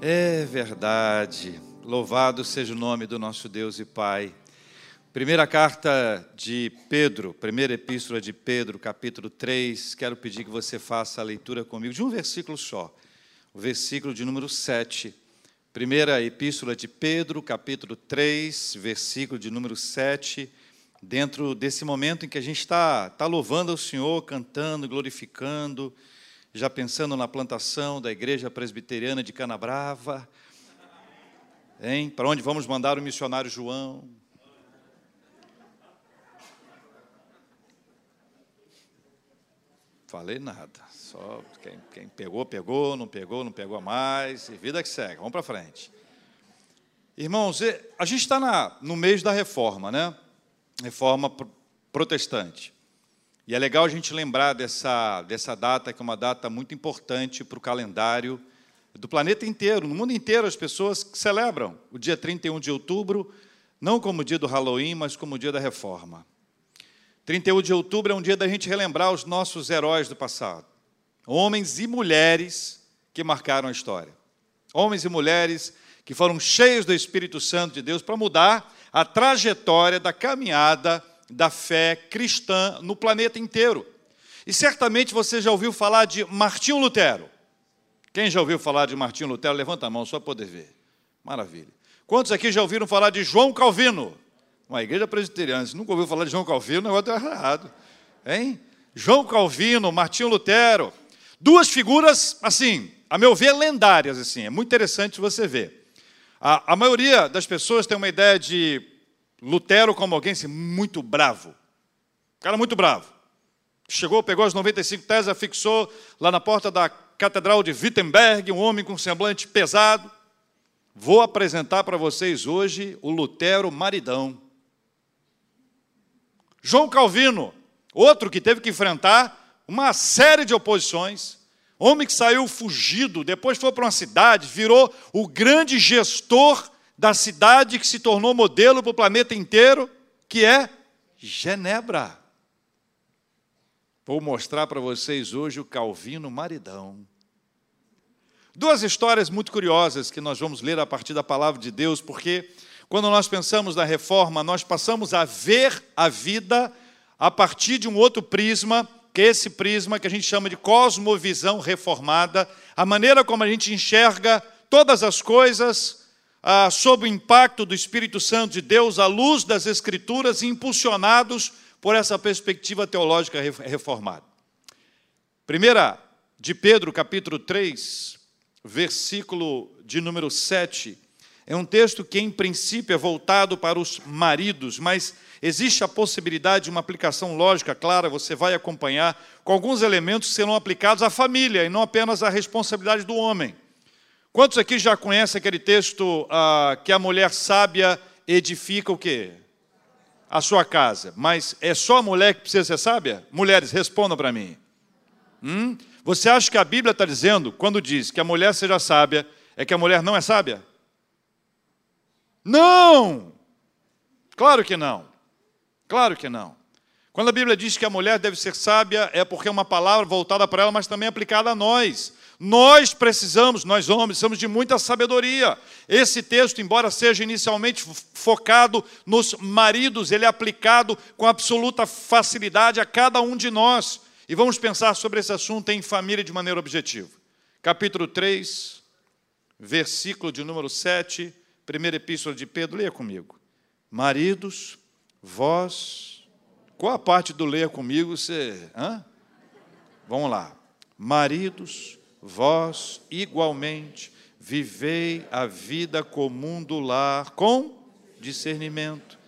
É verdade. Louvado seja o nome do nosso Deus e Pai. Primeira carta de Pedro, primeira epístola de Pedro, capítulo 3. Quero pedir que você faça a leitura comigo de um versículo só, o versículo de número 7. Primeira epístola de Pedro, capítulo 3, versículo de número 7. Dentro desse momento em que a gente está tá louvando ao Senhor, cantando, glorificando, já pensando na plantação da igreja presbiteriana de Canabrava, hein? Para onde vamos mandar o missionário João? Falei nada, só quem, quem pegou, pegou, não pegou, não pegou mais, e vida que segue, vamos para frente. Irmãos, a gente está no mês da reforma, né? Reforma protestante. E é legal a gente lembrar dessa, dessa data, que é uma data muito importante para o calendário do planeta inteiro. No mundo inteiro, as pessoas celebram o dia 31 de outubro, não como o dia do Halloween, mas como o dia da reforma. 31 de outubro é um dia da gente relembrar os nossos heróis do passado, homens e mulheres que marcaram a história. Homens e mulheres que foram cheios do Espírito Santo de Deus para mudar a trajetória da caminhada da fé cristã no planeta inteiro. E certamente você já ouviu falar de Martinho Lutero. Quem já ouviu falar de Martinho Lutero? Levanta a mão só para poder ver. Maravilha. Quantos aqui já ouviram falar de João Calvino? Uma igreja presbiteriana. Se nunca ouviu falar de João Calvino, o negócio está errado. Hein? João Calvino, Martinho Lutero. Duas figuras, assim, a meu ver, lendárias. assim. É muito interessante você ver. A, a maioria das pessoas tem uma ideia de Lutero como alguém assim, muito bravo. Cara muito bravo. Chegou, pegou as 95 teses, fixou lá na porta da Catedral de Wittenberg, um homem com semblante pesado. Vou apresentar para vocês hoje o Lutero maridão. João Calvino, outro que teve que enfrentar uma série de oposições, homem que saiu fugido, depois foi para uma cidade, virou o grande gestor da cidade que se tornou modelo para o planeta inteiro, que é Genebra. Vou mostrar para vocês hoje o Calvino Maridão. Duas histórias muito curiosas que nós vamos ler a partir da palavra de Deus, porque quando nós pensamos na reforma, nós passamos a ver a vida a partir de um outro prisma, que é esse prisma que a gente chama de cosmovisão reformada, a maneira como a gente enxerga todas as coisas ah, sob o impacto do Espírito Santo de Deus, à luz das Escrituras, impulsionados por essa perspectiva teológica reformada. Primeira de Pedro, capítulo 3, versículo de número 7, é um texto que, em princípio, é voltado para os maridos, mas existe a possibilidade de uma aplicação lógica clara, você vai acompanhar, com alguns elementos que serão aplicados à família e não apenas à responsabilidade do homem. Quantos aqui já conhecem aquele texto ah, que a mulher sábia edifica o quê? A sua casa. Mas é só a mulher que precisa ser sábia? Mulheres, respondam para mim. Hum? Você acha que a Bíblia está dizendo, quando diz que a mulher seja sábia, é que a mulher não é sábia? Não! Claro que não. Claro que não. Quando a Bíblia diz que a mulher deve ser sábia, é porque é uma palavra voltada para ela, mas também aplicada a nós. Nós precisamos, nós homens, precisamos de muita sabedoria. Esse texto, embora seja inicialmente focado nos maridos, ele é aplicado com absoluta facilidade a cada um de nós. E vamos pensar sobre esse assunto em família de maneira objetiva. Capítulo 3, versículo de número 7, primeira epístola de Pedro, leia comigo. Maridos, vós. Qual a parte do leia comigo? Você. Hã? Vamos lá. Maridos, vós igualmente vivei a vida comum do lar com discernimento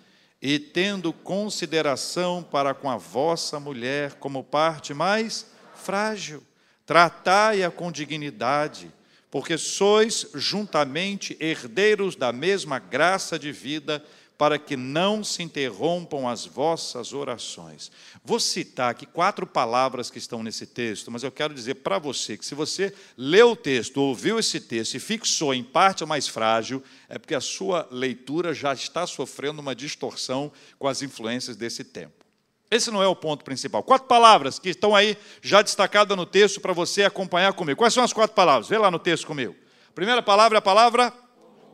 e tendo consideração para com a vossa mulher como parte mais frágil. Tratai-a com dignidade, porque sois juntamente herdeiros da mesma graça de vida para que não se interrompam as vossas orações. Vou citar aqui quatro palavras que estão nesse texto, mas eu quero dizer para você que se você leu o texto, ouviu esse texto e fixou em parte mais frágil, é porque a sua leitura já está sofrendo uma distorção com as influências desse tempo. Esse não é o ponto principal. Quatro palavras que estão aí já destacadas no texto para você acompanhar comigo. Quais são as quatro palavras? Vê lá no texto comigo. A primeira palavra é a palavra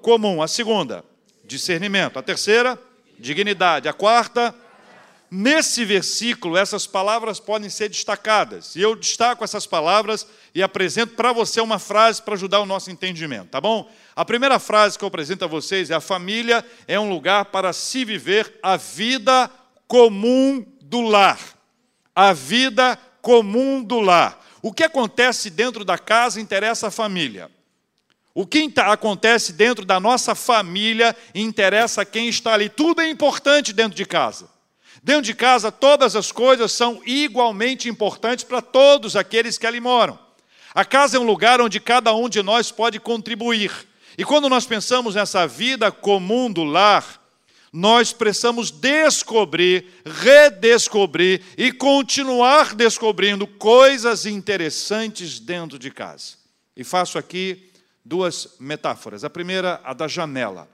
comum. A segunda, discernimento. A terceira, dignidade. A quarta, Nesse versículo, essas palavras podem ser destacadas. E eu destaco essas palavras e apresento para você uma frase para ajudar o nosso entendimento, tá bom? A primeira frase que eu apresento a vocês é: a família é um lugar para se viver a vida comum do lar. A vida comum do lar. O que acontece dentro da casa interessa a família. O que acontece dentro da nossa família interessa quem está ali. Tudo é importante dentro de casa. Dentro de casa, todas as coisas são igualmente importantes para todos aqueles que ali moram. A casa é um lugar onde cada um de nós pode contribuir. E quando nós pensamos nessa vida comum do lar, nós precisamos descobrir, redescobrir e continuar descobrindo coisas interessantes dentro de casa. E faço aqui duas metáforas. A primeira, a da janela.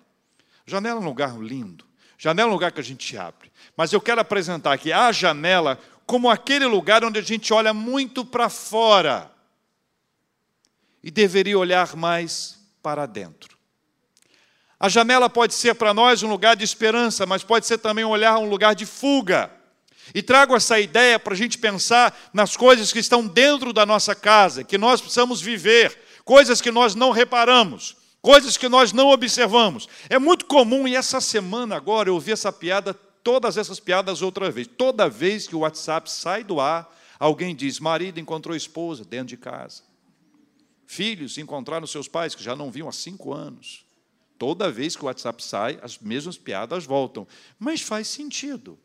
Janela é um lugar lindo. Janela é um lugar que a gente abre. Mas eu quero apresentar aqui a janela como aquele lugar onde a gente olha muito para fora e deveria olhar mais para dentro. A janela pode ser para nós um lugar de esperança, mas pode ser também um olhar um lugar de fuga. E trago essa ideia para a gente pensar nas coisas que estão dentro da nossa casa, que nós precisamos viver, coisas que nós não reparamos coisas que nós não observamos. É muito comum, e essa semana agora eu ouvi essa piada, todas essas piadas outra vez. Toda vez que o WhatsApp sai do ar, alguém diz: marido encontrou esposa dentro de casa. Filhos encontraram seus pais, que já não viam há cinco anos. Toda vez que o WhatsApp sai, as mesmas piadas voltam. Mas faz sentido.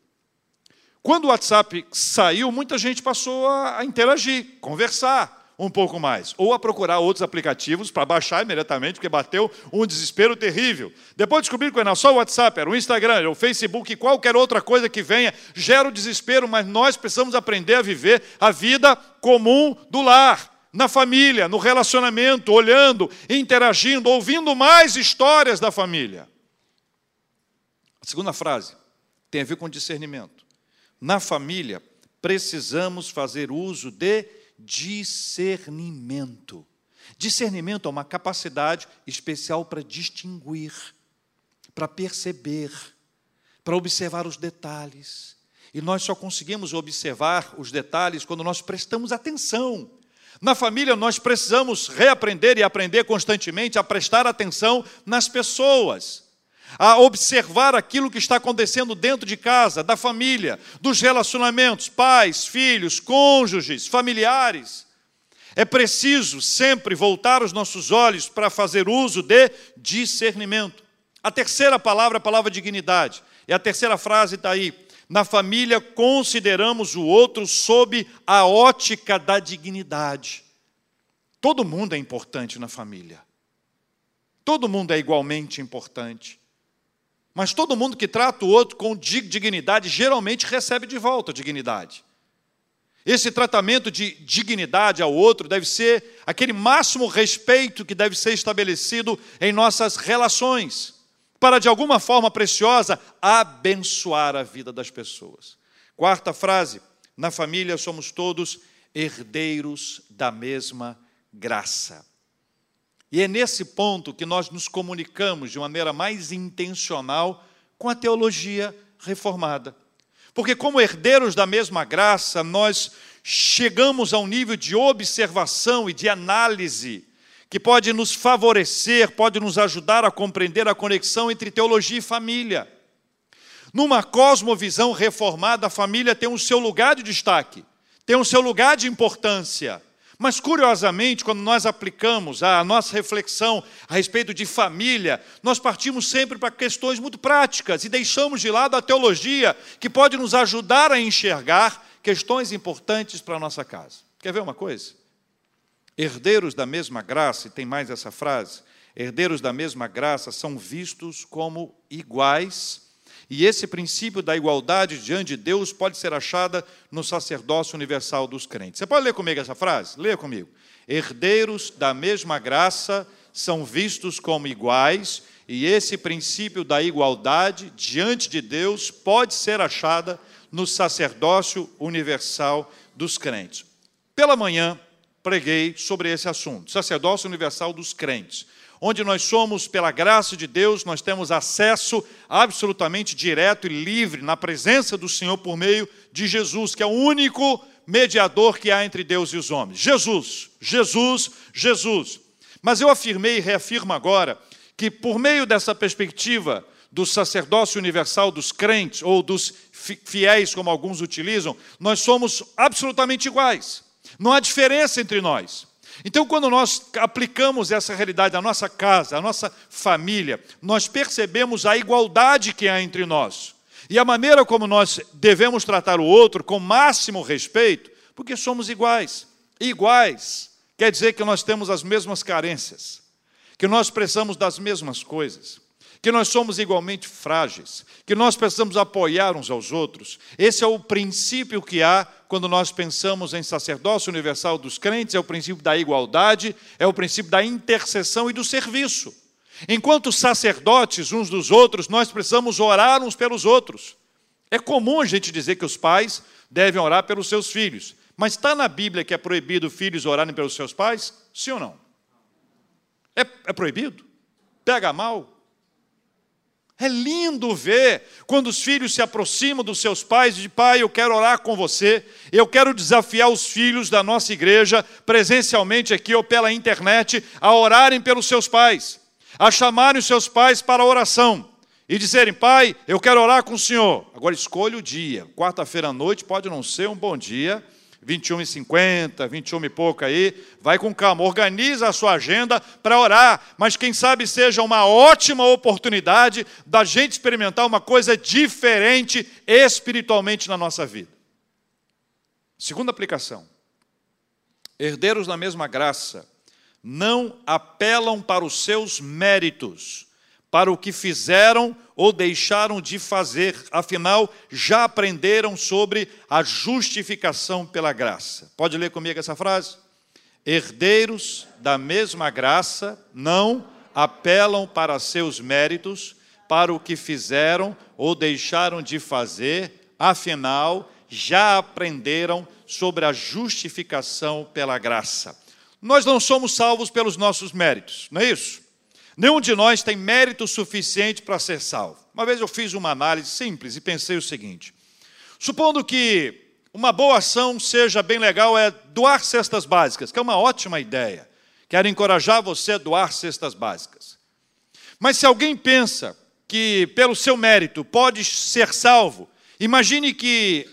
Quando o WhatsApp saiu, muita gente passou a interagir, conversar um pouco mais, ou a procurar outros aplicativos para baixar imediatamente, porque bateu um desespero terrível. Depois descobrir que não é só o WhatsApp, era o Instagram, era o Facebook, qualquer outra coisa que venha, gera o desespero, mas nós precisamos aprender a viver a vida comum do lar, na família, no relacionamento, olhando, interagindo, ouvindo mais histórias da família. A segunda frase tem a ver com discernimento. Na família, precisamos fazer uso de discernimento. Discernimento é uma capacidade especial para distinguir, para perceber, para observar os detalhes. E nós só conseguimos observar os detalhes quando nós prestamos atenção. Na família, nós precisamos reaprender e aprender constantemente a prestar atenção nas pessoas a observar aquilo que está acontecendo dentro de casa, da família, dos relacionamentos, pais, filhos, cônjuges, familiares. É preciso sempre voltar os nossos olhos para fazer uso de discernimento. A terceira palavra é a palavra dignidade. E a terceira frase está aí. Na família, consideramos o outro sob a ótica da dignidade. Todo mundo é importante na família. Todo mundo é igualmente importante. Mas todo mundo que trata o outro com dignidade geralmente recebe de volta dignidade. Esse tratamento de dignidade ao outro deve ser aquele máximo respeito que deve ser estabelecido em nossas relações, para de alguma forma preciosa abençoar a vida das pessoas. Quarta frase: na família somos todos herdeiros da mesma graça. E é nesse ponto que nós nos comunicamos de maneira mais intencional com a teologia reformada. Porque, como herdeiros da mesma graça, nós chegamos a um nível de observação e de análise que pode nos favorecer, pode nos ajudar a compreender a conexão entre teologia e família. Numa cosmovisão reformada, a família tem o seu lugar de destaque, tem o seu lugar de importância. Mas, curiosamente, quando nós aplicamos a nossa reflexão a respeito de família, nós partimos sempre para questões muito práticas e deixamos de lado a teologia, que pode nos ajudar a enxergar questões importantes para a nossa casa. Quer ver uma coisa? Herdeiros da mesma graça, e tem mais essa frase: herdeiros da mesma graça são vistos como iguais e esse princípio da igualdade diante de Deus pode ser achada no sacerdócio universal dos crentes. Você pode ler comigo essa frase? Leia comigo. Herdeiros da mesma graça são vistos como iguais, e esse princípio da igualdade diante de Deus pode ser achada no sacerdócio universal dos crentes. Pela manhã, preguei sobre esse assunto, sacerdócio universal dos crentes. Onde nós somos, pela graça de Deus, nós temos acesso absolutamente direto e livre na presença do Senhor por meio de Jesus, que é o único mediador que há entre Deus e os homens. Jesus, Jesus, Jesus. Mas eu afirmei e reafirmo agora que, por meio dessa perspectiva do sacerdócio universal dos crentes, ou dos fiéis, como alguns utilizam, nós somos absolutamente iguais. Não há diferença entre nós. Então, quando nós aplicamos essa realidade à nossa casa, à nossa família, nós percebemos a igualdade que há entre nós. E a maneira como nós devemos tratar o outro com máximo respeito, porque somos iguais. iguais quer dizer que nós temos as mesmas carências, que nós precisamos das mesmas coisas que nós somos igualmente frágeis, que nós precisamos apoiar uns aos outros. Esse é o princípio que há quando nós pensamos em sacerdócio universal dos crentes, é o princípio da igualdade, é o princípio da intercessão e do serviço. Enquanto sacerdotes uns dos outros, nós precisamos orar uns pelos outros. É comum a gente dizer que os pais devem orar pelos seus filhos, mas está na Bíblia que é proibido filhos orarem pelos seus pais? Sim ou não? É, é proibido? Pega mal? É lindo ver quando os filhos se aproximam dos seus pais e dizem: Pai, eu quero orar com você, eu quero desafiar os filhos da nossa igreja, presencialmente aqui ou pela internet, a orarem pelos seus pais, a chamarem os seus pais para a oração e dizerem: Pai, eu quero orar com o Senhor. Agora escolha o dia, quarta-feira à noite pode não ser um bom dia 21 e 50, 21 e pouco aí, vai com calma, organiza a sua agenda para orar, mas quem sabe seja uma ótima oportunidade da gente experimentar uma coisa diferente espiritualmente na nossa vida. Segunda aplicação. Herdeiros da mesma graça não apelam para os seus méritos, para o que fizeram ou deixaram de fazer, afinal, já aprenderam sobre a justificação pela graça. Pode ler comigo essa frase? Herdeiros da mesma graça não apelam para seus méritos, para o que fizeram ou deixaram de fazer, afinal, já aprenderam sobre a justificação pela graça. Nós não somos salvos pelos nossos méritos, não é isso? Nenhum de nós tem mérito suficiente para ser salvo. Uma vez eu fiz uma análise simples e pensei o seguinte: supondo que uma boa ação seja bem legal, é doar cestas básicas, que é uma ótima ideia. Quero encorajar você a doar cestas básicas. Mas se alguém pensa que pelo seu mérito pode ser salvo, imagine que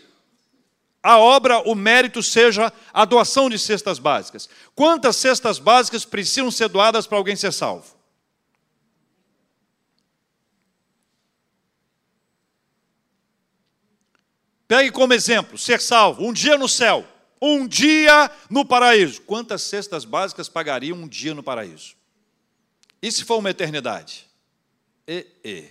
a obra, o mérito seja a doação de cestas básicas. Quantas cestas básicas precisam ser doadas para alguém ser salvo? Pegue como exemplo, ser salvo, um dia no céu, um dia no paraíso. Quantas cestas básicas pagariam um dia no paraíso? E se for uma eternidade? E, e.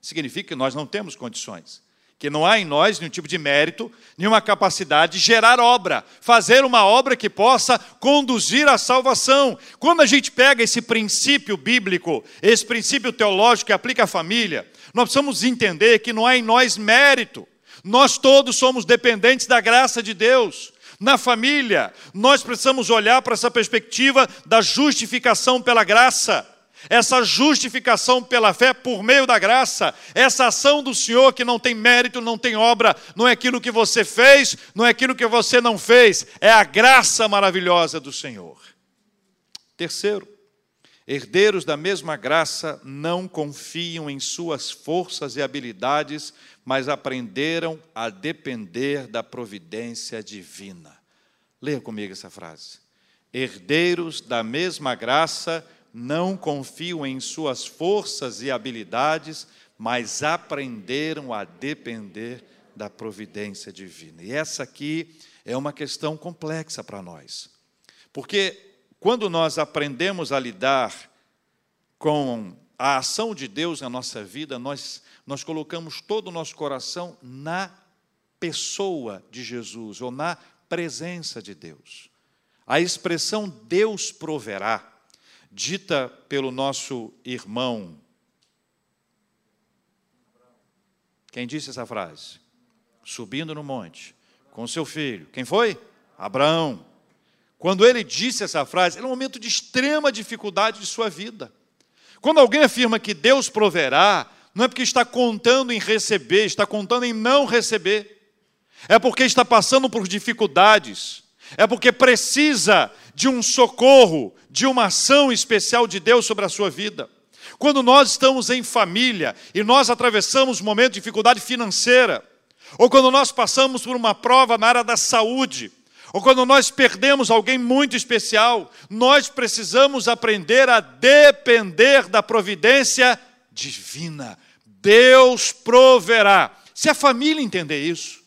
Significa que nós não temos condições. Que não há em nós nenhum tipo de mérito, nenhuma capacidade de gerar obra, fazer uma obra que possa conduzir à salvação. Quando a gente pega esse princípio bíblico, esse princípio teológico que aplica à família, nós precisamos entender que não há em nós mérito. Nós todos somos dependentes da graça de Deus. Na família, nós precisamos olhar para essa perspectiva da justificação pela graça. Essa justificação pela fé por meio da graça, essa ação do Senhor que não tem mérito, não tem obra, não é aquilo que você fez, não é aquilo que você não fez, é a graça maravilhosa do Senhor. Terceiro, herdeiros da mesma graça não confiam em suas forças e habilidades mas aprenderam a depender da providência divina. Leia comigo essa frase. Herdeiros da mesma graça não confiam em suas forças e habilidades, mas aprenderam a depender da providência divina. E essa aqui é uma questão complexa para nós. Porque quando nós aprendemos a lidar com a ação de Deus na nossa vida, nós nós colocamos todo o nosso coração na pessoa de Jesus, ou na presença de Deus. A expressão Deus proverá, dita pelo nosso irmão. Quem disse essa frase? Subindo no monte, com seu filho. Quem foi? Abraão. Quando ele disse essa frase, era um momento de extrema dificuldade de sua vida. Quando alguém afirma que Deus proverá, não é porque está contando em receber, está contando em não receber. É porque está passando por dificuldades. É porque precisa de um socorro, de uma ação especial de Deus sobre a sua vida. Quando nós estamos em família e nós atravessamos um momento de dificuldade financeira, ou quando nós passamos por uma prova na área da saúde, ou quando nós perdemos alguém muito especial, nós precisamos aprender a depender da providência divina. Deus proverá. Se a família entender isso,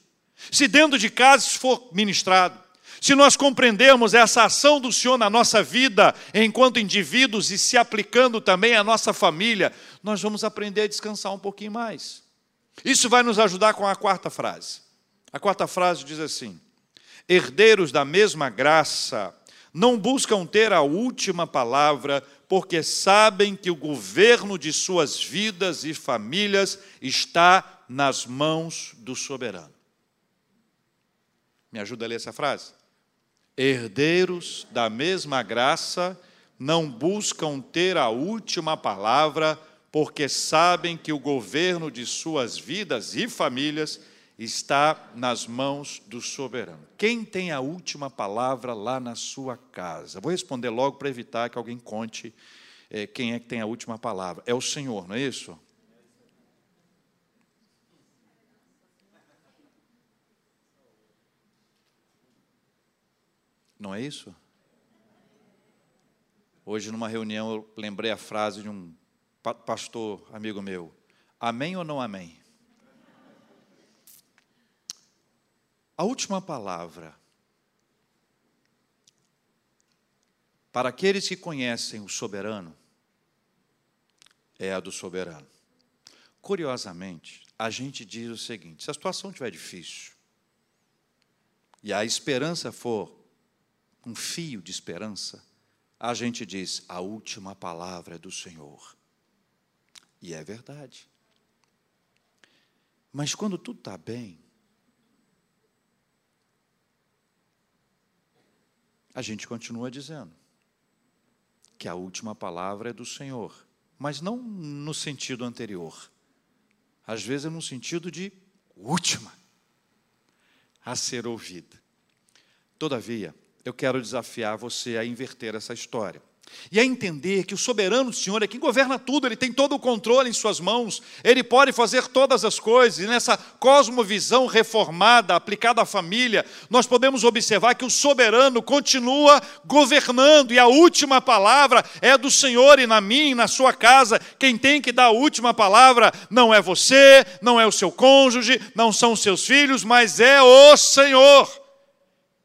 se dentro de casa isso for ministrado, se nós compreendermos essa ação do Senhor na nossa vida, enquanto indivíduos, e se aplicando também à nossa família, nós vamos aprender a descansar um pouquinho mais. Isso vai nos ajudar com a quarta frase. A quarta frase diz assim: Herdeiros da mesma graça, não buscam ter a última palavra, porque sabem que o governo de suas vidas e famílias está nas mãos do soberano. Me ajuda a ler essa frase? Herdeiros da mesma graça, não buscam ter a última palavra, porque sabem que o governo de suas vidas e famílias está nas mãos do soberano. Quem tem a última palavra lá na sua casa? Vou responder logo para evitar que alguém conte é, quem é que tem a última palavra. É o Senhor, não é isso? Não é isso? Hoje, numa reunião, eu lembrei a frase de um pastor amigo meu: Amém ou não amém? A última palavra para aqueles que conhecem o soberano é a do soberano. Curiosamente, a gente diz o seguinte: se a situação estiver difícil e a esperança for um fio de esperança, a gente diz: a última palavra é do Senhor. E é verdade. Mas quando tudo está bem, a gente continua dizendo que a última palavra é do Senhor, mas não no sentido anterior. Às vezes é no sentido de última a ser ouvida. Todavia, eu quero desafiar você a inverter essa história. E a entender que o soberano Senhor é quem governa tudo, ele tem todo o controle em suas mãos, ele pode fazer todas as coisas, e nessa cosmovisão reformada, aplicada à família, nós podemos observar que o soberano continua governando, e a última palavra é do Senhor, e na minha, na sua casa, quem tem que dar a última palavra não é você, não é o seu cônjuge, não são os seus filhos, mas é o Senhor.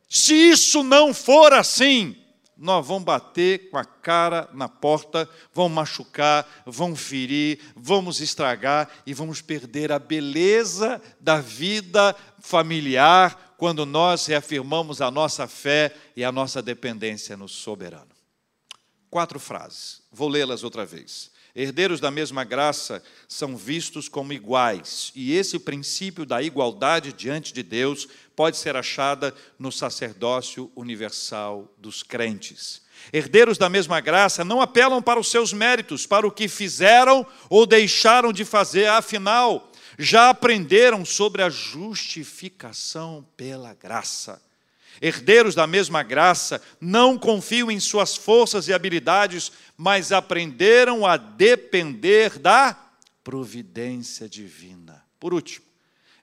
Se isso não for assim, nós vamos bater com a cara na porta, vamos machucar, vamos ferir, vamos estragar e vamos perder a beleza da vida familiar quando nós reafirmamos a nossa fé e a nossa dependência no soberano. Quatro frases, vou lê-las outra vez. Herdeiros da mesma graça são vistos como iguais, e esse princípio da igualdade diante de Deus pode ser achada no sacerdócio universal dos crentes. Herdeiros da mesma graça não apelam para os seus méritos, para o que fizeram ou deixaram de fazer, afinal, já aprenderam sobre a justificação pela graça. Herdeiros da mesma graça não confiam em suas forças e habilidades, mas aprenderam a depender da providência divina. Por último,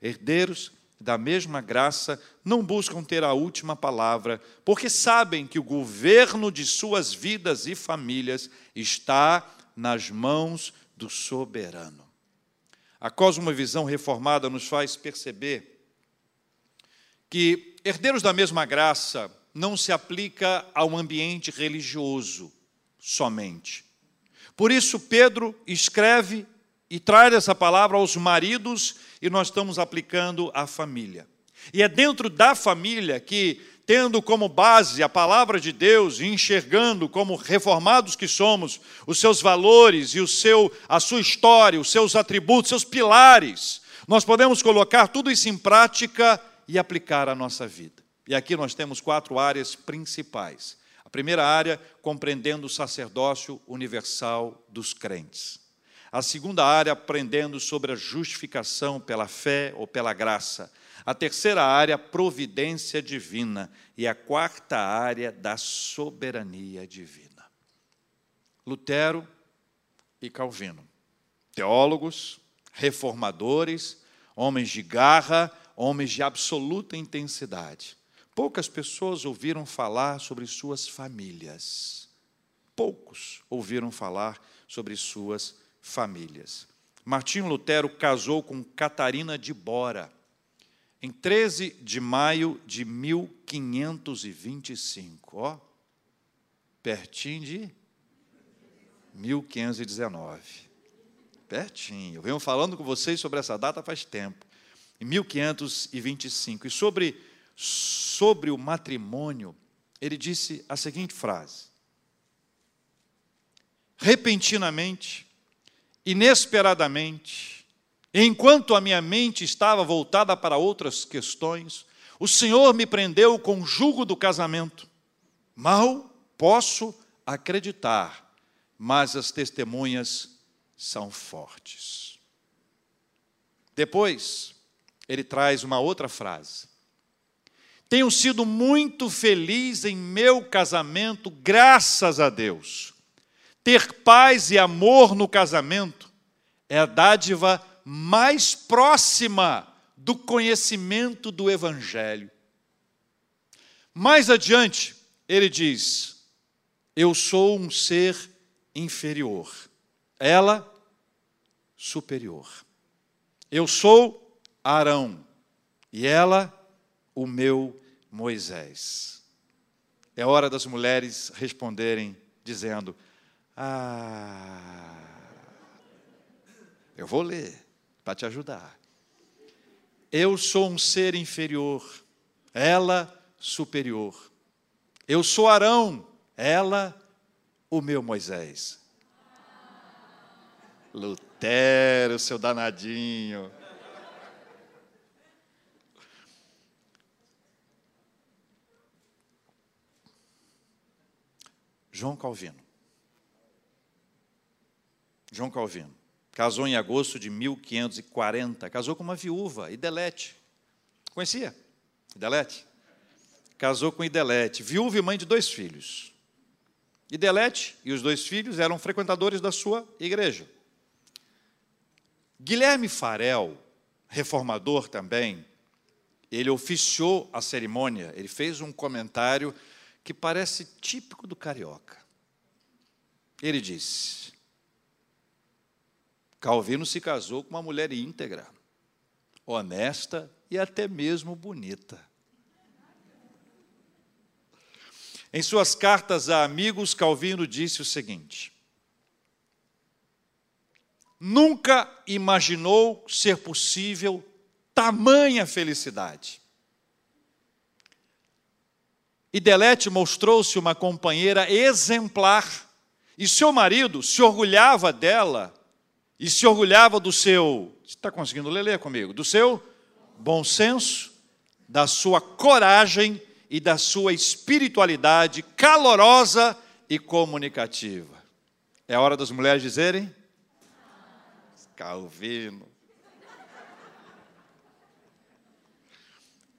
herdeiros da mesma graça não buscam ter a última palavra, porque sabem que o governo de suas vidas e famílias está nas mãos do soberano. A cosmovisão reformada nos faz perceber que herdeiros da mesma graça não se aplica ao ambiente religioso somente. Por isso, Pedro escreve e traz essa palavra aos maridos e nós estamos aplicando à família. E é dentro da família que, tendo como base a palavra de Deus e enxergando como reformados que somos os seus valores e o seu, a sua história, os seus atributos, seus pilares, nós podemos colocar tudo isso em prática e aplicar à nossa vida. E aqui nós temos quatro áreas principais. A primeira área, compreendendo o sacerdócio universal dos crentes. A segunda área, aprendendo sobre a justificação pela fé ou pela graça. A terceira área, providência divina. E a quarta área, da soberania divina. Lutero e Calvino. Teólogos, reformadores, homens de garra, homens de absoluta intensidade. Poucas pessoas ouviram falar sobre suas famílias. Poucos ouviram falar sobre suas famílias. Martinho Lutero casou com Catarina de Bora em 13 de maio de 1525. Ó, pertinho de 1519. Pertinho. Eu venho falando com vocês sobre essa data faz tempo. Em 1525. E sobre, sobre o matrimônio, ele disse a seguinte frase: Repentinamente, inesperadamente, enquanto a minha mente estava voltada para outras questões, o Senhor me prendeu com o jugo do casamento. Mal posso acreditar mas as testemunhas são fortes. Depois, ele traz uma outra frase. Tenho sido muito feliz em meu casamento, graças a Deus. Ter paz e amor no casamento é a dádiva mais próxima do conhecimento do Evangelho. Mais adiante, ele diz: Eu sou um ser inferior, ela superior. Eu sou Arão e ela o meu Moisés. É hora das mulheres responderem dizendo: Ah, eu vou ler para te ajudar. Eu sou um ser inferior, ela superior. Eu sou Arão, ela o meu Moisés. Lutero, seu danadinho. João Calvino. João Calvino. Casou em agosto de 1540. Casou com uma viúva, Idelete. Conhecia? Idelete? Casou com Idelete. Viúva e mãe de dois filhos. E Delete e os dois filhos eram frequentadores da sua igreja. Guilherme Farel, reformador também, ele oficiou a cerimônia, ele fez um comentário que parece típico do carioca. Ele disse: Calvino se casou com uma mulher íntegra, honesta e até mesmo bonita. Em suas cartas a amigos, Calvino disse o seguinte: Nunca imaginou ser possível tamanha felicidade. E Delete mostrou-se uma companheira exemplar, e seu marido se orgulhava dela, e se orgulhava do seu, está conseguindo ler, comigo, do seu bom senso, da sua coragem e da sua espiritualidade calorosa e comunicativa. É hora das mulheres dizerem? Calvino.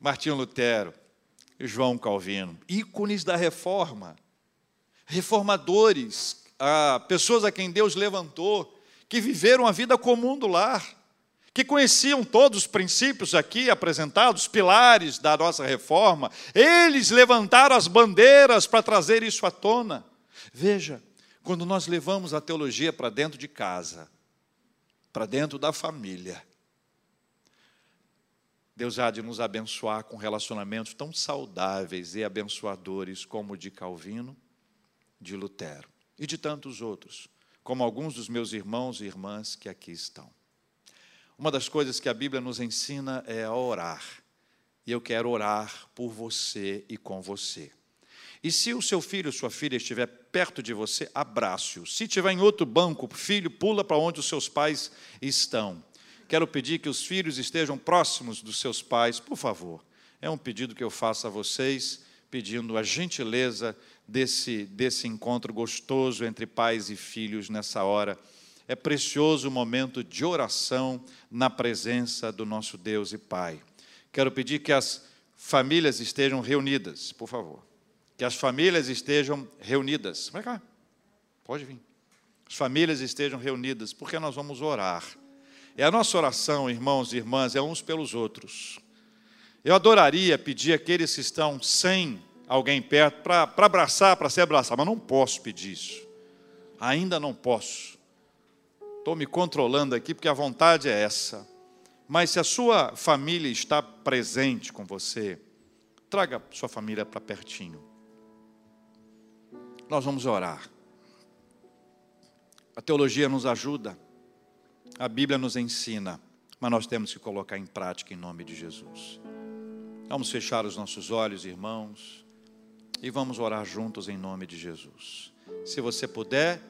Martinho Lutero João Calvino, ícones da reforma, reformadores, pessoas a quem Deus levantou, que viveram a vida comum do lar que conheciam todos os princípios aqui apresentados, pilares da nossa reforma, eles levantaram as bandeiras para trazer isso à tona. Veja, quando nós levamos a teologia para dentro de casa, para dentro da família, Deus há de nos abençoar com relacionamentos tão saudáveis e abençoadores como o de Calvino, de Lutero e de tantos outros, como alguns dos meus irmãos e irmãs que aqui estão. Uma das coisas que a Bíblia nos ensina é a orar. E eu quero orar por você e com você. E se o seu filho ou sua filha estiver perto de você, abrace-o. Se estiver em outro banco, filho, pula para onde os seus pais estão. Quero pedir que os filhos estejam próximos dos seus pais, por favor. É um pedido que eu faço a vocês, pedindo a gentileza desse, desse encontro gostoso entre pais e filhos nessa hora. É precioso o momento de oração na presença do nosso Deus e Pai. Quero pedir que as famílias estejam reunidas, por favor. Que as famílias estejam reunidas. Vem cá, pode vir. As famílias estejam reunidas, porque nós vamos orar. É a nossa oração, irmãos e irmãs, é uns pelos outros. Eu adoraria pedir àqueles que estão sem alguém perto para abraçar, para se abraçar, mas não posso pedir isso. Ainda não posso. Estou me controlando aqui porque a vontade é essa. Mas se a sua família está presente com você, traga sua família para pertinho. Nós vamos orar. A teologia nos ajuda, a Bíblia nos ensina, mas nós temos que colocar em prática em nome de Jesus. Vamos fechar os nossos olhos, irmãos e vamos orar juntos em nome de Jesus. Se você puder,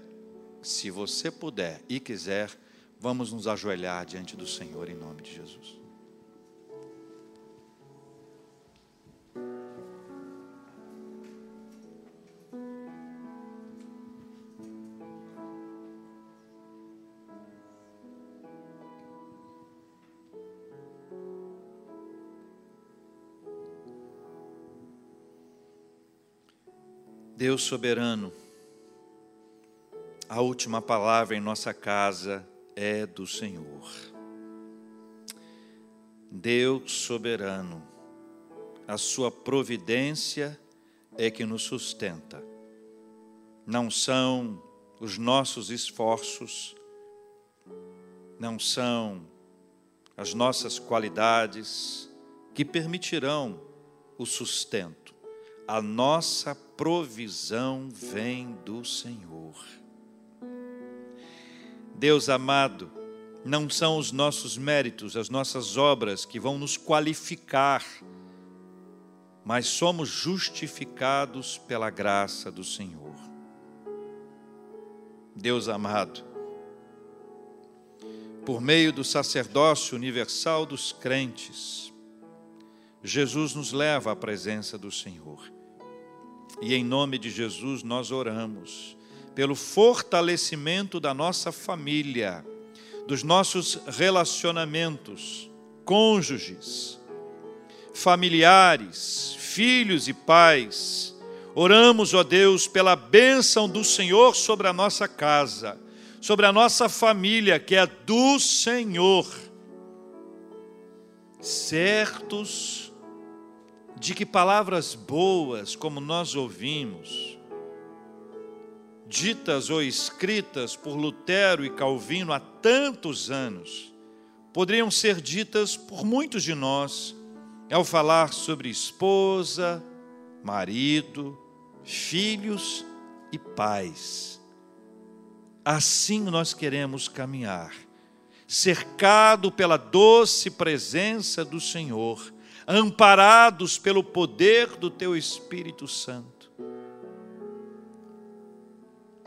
se você puder e quiser, vamos nos ajoelhar diante do Senhor em nome de Jesus. Deus soberano, a última palavra em nossa casa é do Senhor. Deus soberano, a sua providência é que nos sustenta. Não são os nossos esforços, não são as nossas qualidades que permitirão o sustento a nossa provisão vem do Senhor. Deus amado, não são os nossos méritos, as nossas obras que vão nos qualificar, mas somos justificados pela graça do Senhor. Deus amado, por meio do sacerdócio universal dos crentes, Jesus nos leva à presença do Senhor. E em nome de Jesus nós oramos pelo fortalecimento da nossa família, dos nossos relacionamentos, cônjuges, familiares, filhos e pais. Oramos, ó Deus, pela bênção do Senhor sobre a nossa casa, sobre a nossa família, que é do Senhor. Certos de que palavras boas, como nós ouvimos, ditas ou escritas por Lutero e Calvino há tantos anos, poderiam ser ditas por muitos de nós ao falar sobre esposa, marido, filhos e pais. Assim nós queremos caminhar, cercado pela doce presença do Senhor amparados pelo poder do Teu Espírito Santo,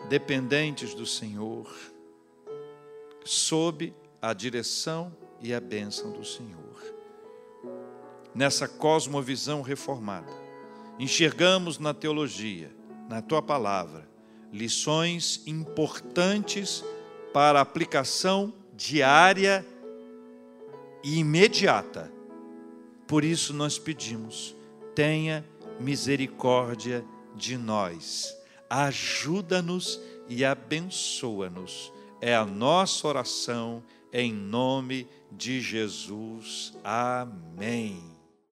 dependentes do Senhor, sob a direção e a bênção do Senhor. Nessa cosmovisão reformada, enxergamos na teologia, na Tua palavra, lições importantes para aplicação diária e imediata por isso nós pedimos: tenha misericórdia de nós, ajuda-nos e abençoa-nos. É a nossa oração em nome de Jesus. Amém.